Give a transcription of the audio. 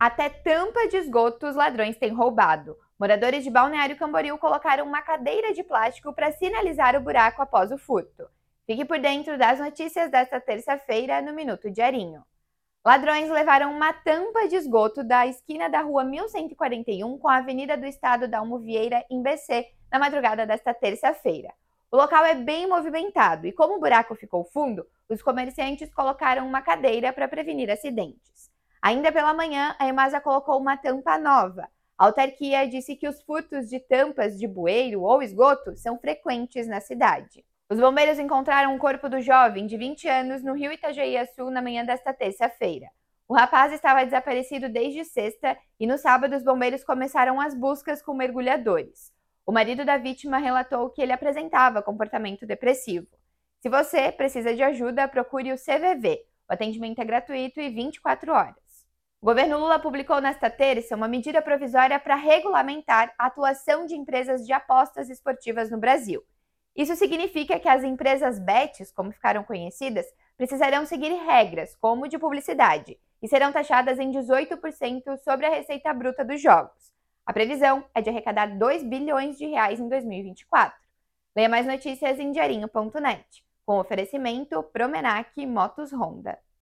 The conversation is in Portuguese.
Até tampa de esgoto os ladrões têm roubado. Moradores de Balneário Camboriú colocaram uma cadeira de plástico para sinalizar o buraco após o furto. Fique por dentro das notícias desta terça-feira no Minuto Diarinho. Ladrões levaram uma tampa de esgoto da esquina da rua 1141 com a Avenida do Estado da Almovieira, em BC, na madrugada desta terça-feira. O local é bem movimentado e, como o buraco ficou fundo, os comerciantes colocaram uma cadeira para prevenir acidentes. Ainda pela manhã, a Emasa colocou uma tampa nova. A autarquia disse que os furtos de tampas de bueiro ou esgoto são frequentes na cidade. Os bombeiros encontraram o corpo do jovem de 20 anos no rio Itajaí Sul na manhã desta terça-feira. O rapaz estava desaparecido desde sexta e no sábado os bombeiros começaram as buscas com mergulhadores. O marido da vítima relatou que ele apresentava comportamento depressivo. Se você precisa de ajuda, procure o CVV. O atendimento é gratuito e 24 horas. O governo Lula publicou nesta terça uma medida provisória para regulamentar a atuação de empresas de apostas esportivas no Brasil. Isso significa que as empresas bets, como ficaram conhecidas, precisarão seguir regras, como de publicidade, e serão taxadas em 18% sobre a receita bruta dos jogos. A previsão é de arrecadar 2 bilhões de reais em 2024. Leia mais notícias em diarinho.net, com oferecimento Promenac Motos Honda.